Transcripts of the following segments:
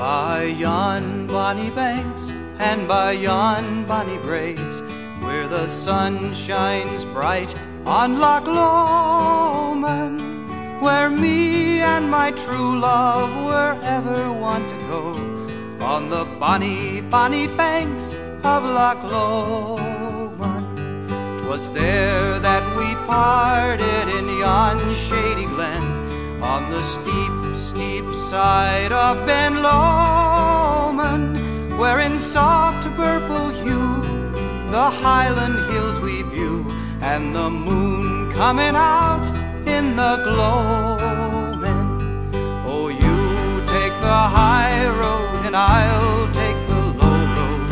By yon bonny banks and by yon bonny braes, where the sun shines bright on Loch Lomond, where me and my true love were ever wont to go, on the bonny, bonny banks of Loch Lomond. 'Twas there that we parted in yon shady glen, on the steep, steep side of Ben Lomond, where in soft purple hue the highland hills we view, and the moon coming out in the gloaming. Oh, you take the high road, and I'll take the low road.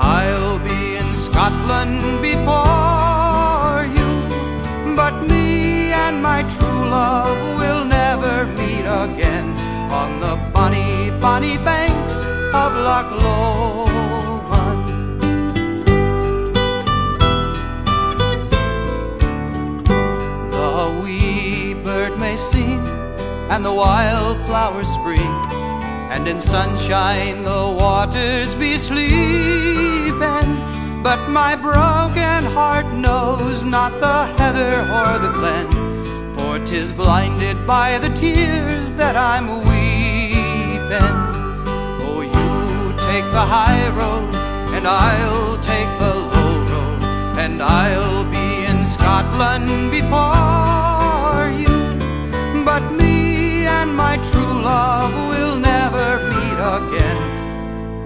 I'll be in Scotland before you, but me and my true love of Loch Lomond. The wee bird may sing, and the wildflowers spring, and in sunshine the waters be sleeping. But my broken heart knows not the heather or the glen, for 'tis blinded by the tears that I'm weeping. The high road, and I'll take the low road, and I'll be in Scotland before you. But me and my true love will never meet again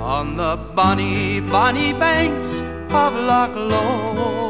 on the bonny, bonny banks of Loch Lomond.